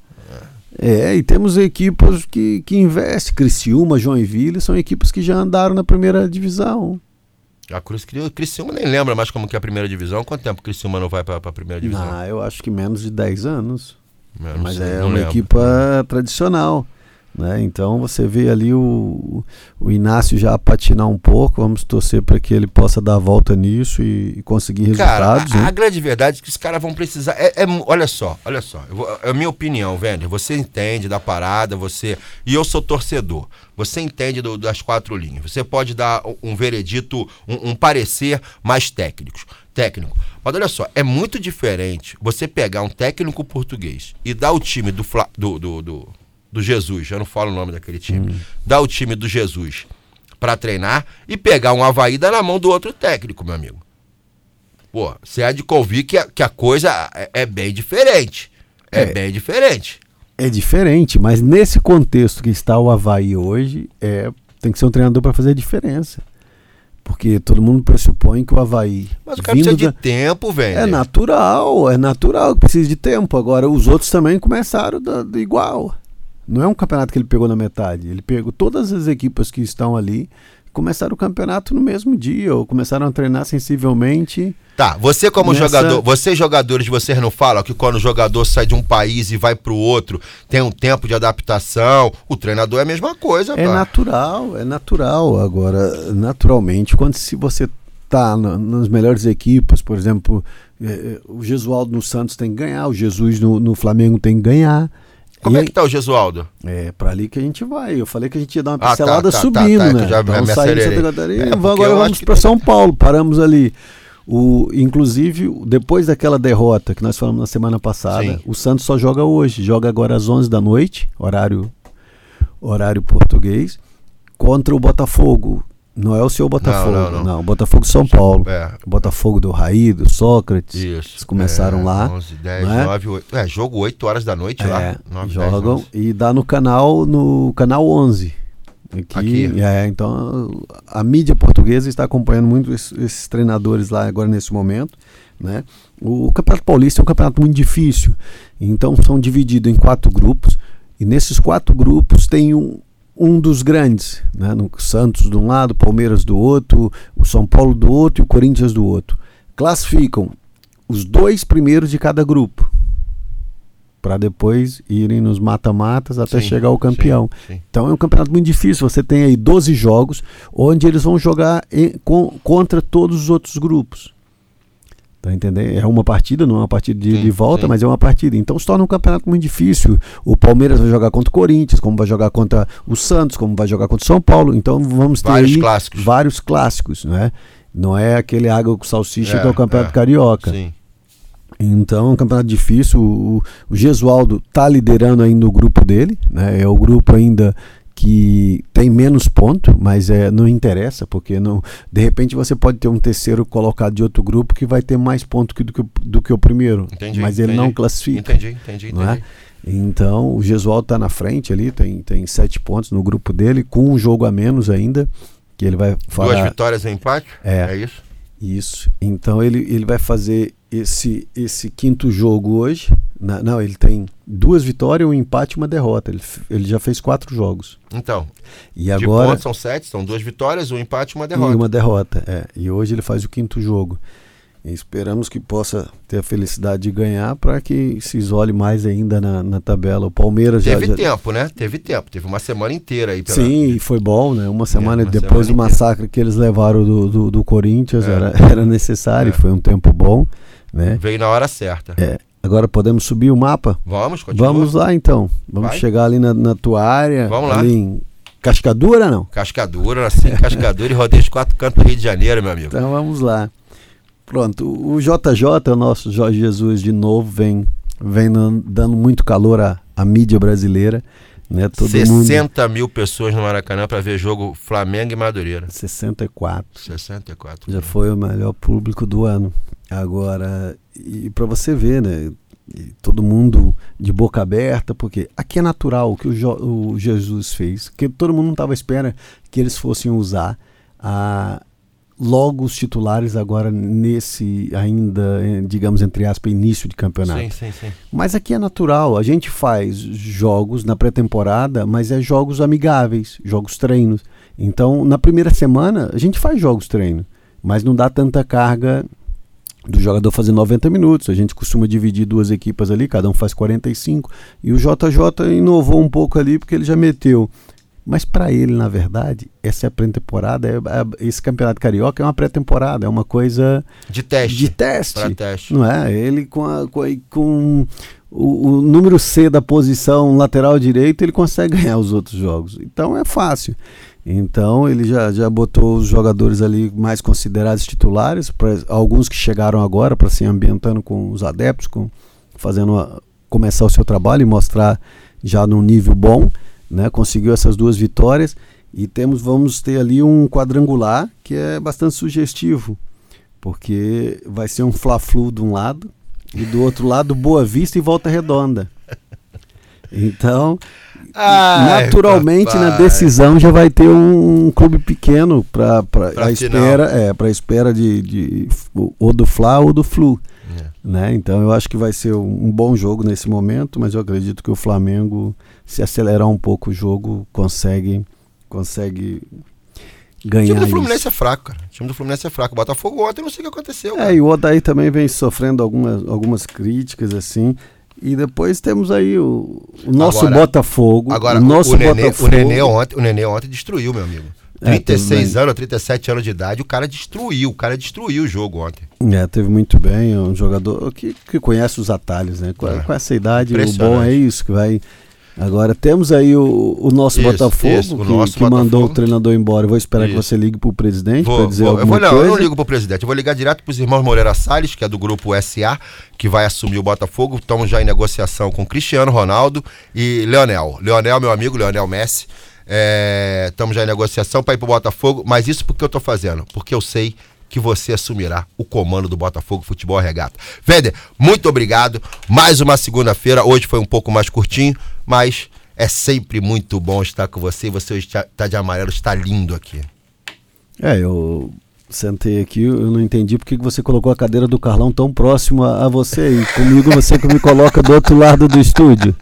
É, e temos equipes que, que investem. Criciúma, Joinville, são equipes que já andaram na primeira divisão. A Cruz Cri- Criciúma nem lembra mais como que é a primeira divisão. Quanto tempo o Criciúma não vai pra, pra primeira divisão? Ah, eu acho que menos de 10 anos. Não Mas sei, é uma lembro. equipa tradicional. Né? Então você vê ali o, o Inácio já patinar um pouco. Vamos torcer para que ele possa dar a volta nisso e, e conseguir Cara, resultados. a, a né? grande verdade é que os caras vão precisar. É, é olha só, olha só. vou- é a minha opinião, Vender. Você entende da parada, você. E eu sou torcedor. Você entende do- das quatro linhas. Você pode dar um, veredito, um, um parecer mais técnico. Técnico. Mas olha só, é muito diferente você pegar um técnico português e dar o time do, do, do, do, do Jesus, eu não falo o nome daquele time, dar o time do Jesus pra treinar e pegar um Havaí dar na mão do outro técnico, meu amigo. Pô, você há de convir que a, que a coisa é, é bem diferente. É, É. bem diferente. É diferente, mas nesse contexto que está o Havaí hoje, é, tem que ser um treinador para fazer a diferença. Porque todo mundo pressupõe que o Havaí. Mas o cara precisa de da- tempo, velho. É natural, é natural que precisa de tempo. Agora, os outros também começaram da, da igual. Não é um campeonato que ele pegou na metade. Ele pegou todas as equipes que estão ali, começaram o campeonato no mesmo dia, ou começaram a treinar sensivelmente. Tá, você como Nessa- jogador, vocês jogadores, vocês não falam que quando o jogador sai de um país e vai pro outro, tem um tempo de adaptação. O treinador é a mesma coisa, É pá. natural, é natural. Agora, naturalmente, quando se você tá na- nas melhores equipes, por exemplo, eh, eh, o Gesualdo no Santos tem que ganhar, o Jesus no, no Flamengo tem que ganhar. Como E é que tá o Gesualdo? É pra ali que a gente vai. Eu falei que a gente ia dar uma Ah, tá, pincelada tá, tá, subindo, tá, é né? já então saímos. Santa Catarina É, agora vamos para São Paulo. Paramos ali. O, inclusive, depois daquela derrota que nós falamos na semana passada, Sim. o Santos só joga hoje. Joga agora às 11 da noite, horário, horário português, contra o Botafogo. Não é o seu Botafogo, não, não. não. o Botafogo São Paulo. É. Botafogo do Raí, do Sócrates. Isso. Eles começaram É, lá. 11, 10, né? 9, 8. É, jogo 8 horas da noite lá. É, 9, 10, jogam 11. e dá no canal no canal 11 aqui, Aqui. é então a mídia portuguesa está acompanhando muito esses, esses treinadores lá agora nesse momento né o campeonato paulista é um campeonato muito difícil então são divididos em quatro grupos e nesses quatro grupos tem um um dos grandes, né? no Santos de um lado, Palmeiras do outro, o São Paulo do outro e o Corinthians do outro. Classificam os dois primeiros de cada grupo. para depois irem nos mata-matas até Sim, chegar ao campeão. sim, sim. Então é um campeonato muito difícil. Você tem aí 12 jogos onde eles vão jogar em- com- contra todos os outros grupos. Tá entendendo? É uma partida, não é uma partida de, Sim, de volta, sim. mas é uma partida. Então se torna um campeonato muito difícil. O Palmeiras vai jogar contra o Corinthians, como vai jogar contra o Santos, como vai jogar contra o São Paulo. Então vamos ter Vários aí clássicos. vários clássicos, não é? Não é aquele água com salsicha É, que é o campeonato é. carioca. Sim. Então é um campeonato difícil. O, o- o Gesualdo está liderando ainda o grupo dele, né? É o grupo ainda que tem menos ponto, mas é, não interessa, porque não, de repente você pode ter um terceiro colocado de outro grupo que vai ter mais pontos que- do, que, o- do que o primeiro, Entendi, mas ele não entendi. classifica. Entendi, entendi, não é? entendi. Então o Gesualdo está na frente ali, tem, tem sete pontos no grupo dele, com um jogo a menos ainda, que ele vai falar. Duas vitórias e empate? É. É isso? Isso. Então ele, ele vai fazer esse, esse quinto jogo hoje. Na- não, ele tem duas vitórias, um empate e uma derrota. Ele, ele já fez quatro jogos. Então, E agora. pontos são sete, são duas vitórias, um empate e uma E derrota. uma derrota. É. E hoje ele faz o quinto jogo. E esperamos que possa ter a felicidade de ganhar para que se isole mais ainda na, na tabela. O Palmeiras já. Teve já... tempo, né? Teve tempo. Teve uma semana inteira aí. Pela... Sim, e foi bom, né? Uma semana uma depois semana do massacre que eles levaram do, do, do Corinthians, É. era, era necessário, É. foi um tempo bom, né? Veio na hora certa. É. Agora podemos subir o mapa? Vamos, continua. Vamos lá então. Vamos Vai. chegar ali na, na tua área. Vamos lá. em Cascadura, não? Cascadura, nasci em Cascadura e rodei os quatro cantos do Rio de Janeiro, meu amigo. Então vamos lá. Pronto, o JJ, o nosso Jorge Jesus, de novo, vem, vem dando muito calor à, à mídia brasileira. Né? Todo mundo. 60 mil pessoas no Maracanã para ver jogo Flamengo e Madureira. 64. 64. Já foi o melhor público do ano. Agora, e para você ver, né? e todo mundo de boca aberta, porque aqui é natural o que o, o Jesus fez, que todo mundo não estava à espera que eles fossem usar a, logo os titulares agora nesse ainda, eh, digamos, entre aspas, início de campeonato. Sim, sim, sim. Mas aqui é natural, a gente faz jogos na pré-temporada, mas é jogos amigáveis, jogos treinos. Então, na primeira semana, a gente faz jogos treino, mas não dá tanta carga do jogador fazer 90 minutos. A gente costuma dividir duas equipas ali, cada um faz 45. E o JJ inovou um pouco ali porque ele já meteu. Mas para ele, na verdade, essa é a pré-temporada, é- é- esse campeonato carioca é uma pré-temporada, é uma coisa De teste. de teste. Teste. Não é? Ele com, a- com, a- com o, o número C da posição lateral direito, ele consegue ganhar os outros jogos. Então é fácil. Então ele já, já botou os jogadores ali mais considerados titulares, pra, alguns que chegaram agora para se ambientando com os adeptos, com, fazendo a- começar o seu trabalho e mostrar já num nível bom. Né? Conseguiu essas duas vitórias e temos vamos ter ali um quadrangular que é bastante sugestivo porque vai ser um Fla-Flu de um lado e do outro lado Boa Vista e Volta Redonda. Então, Ai, naturalmente na papai. decisão já vai ter um, um clube pequeno para a espera, é, para espera de, de ou do Fla ou do Flu. É. Né? Então eu acho que vai ser um, um bom jogo nesse momento, mas eu acredito que o Flamengo, se acelerar um pouco o jogo, consegue, consegue O ganhar time do isso. Fluminense é fraco, cara. O time do Fluminense é fraco. O Botafogo ontem não sei o que aconteceu. cara. É, e o Odaí também vem sofrendo algumas, algumas críticas, assim. E depois temos aí o, o nosso Agora- Botafogo. Agora, o o, nosso o, Nenê, Botafogo. o, Nenê ontem, o Nenê ontem destruiu, meu amigo. É, 36 tudo anos, 37 anos de idade, o cara destruiu. O cara destruiu o jogo ontem. É, teve muito bem. É um jogador que, que conhece os atalhos, né? Com, É. com essa idade, o bom é isso que vai. Agora temos aí o, o nosso Isso, Botafogo, isso, o que, nosso que mandou Botafogo. o treinador embora. Eu vou esperar que Isso. você ligue pro presidente para dizer vou- eu, alguma vou, não, coisa. eu não ligo pro presidente, eu vou ligar direto pros irmãos Moreira Salles, que é do grupo SA, que vai assumir o Botafogo. Estamos já em negociação com Cristiano Ronaldo e Leonel. Leonel, meu amigo, Leonel Messi. Estamos já em negociação para ir pro Botafogo, mas isso porque eu tô fazendo? Porque eu sei que você assumirá o comando do Botafogo Futebol Regata. Vender, muito obrigado. Mais uma segunda-feira. Hoje foi um pouco mais curtinho, mas é sempre muito bom estar com você. E você hoje está tá de amarelo, está lindo aqui. É, eu sentei aqui, eu não entendi porque que você colocou a cadeira do Carlão tão próximo a, a você. E comigo você que me coloca do outro lado do estúdio.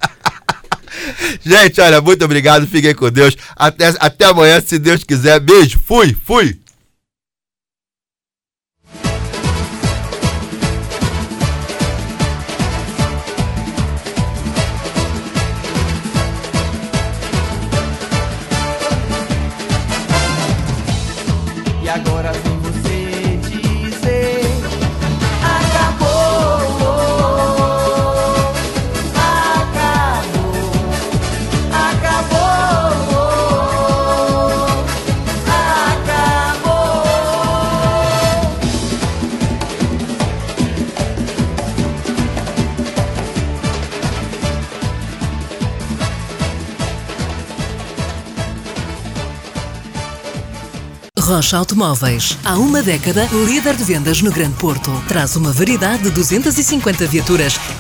Gente, olha, muito obrigado. Fiquem com Deus. Até, até amanhã, se Deus quiser. Beijo. Fui, fui. Automóveis. Há uma década, líder de vendas no Grande Porto. Traz uma variedade de 250 viaturas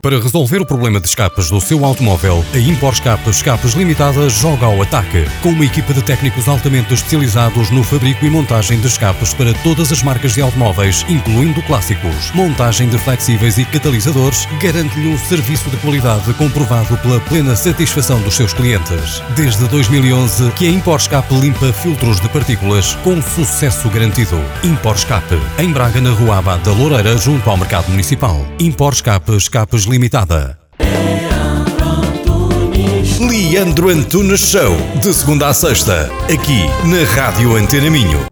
Para resolver o problema de escapas do seu automóvel, a Impor Escape Escapes Limitada joga ao ataque. Com uma equipa de técnicos altamente especializados no fabrico e montagem de escapes para todas as marcas de automóveis, incluindo clássicos. Montagem de flexíveis e catalisadores garante-lhe um serviço de qualidade comprovado pela plena satisfação dos seus clientes. Desde 2011 que a Impor Escape limpa filtros de partículas com sucesso garantido. Impor Escape, em Braga, na Rua Abad da Loureira, junto ao Mercado Municipal. Impor Escape Escapes Limitada. Leandro Antunes Show, de segunda a sexta, aqui na Rádio Antena Minho.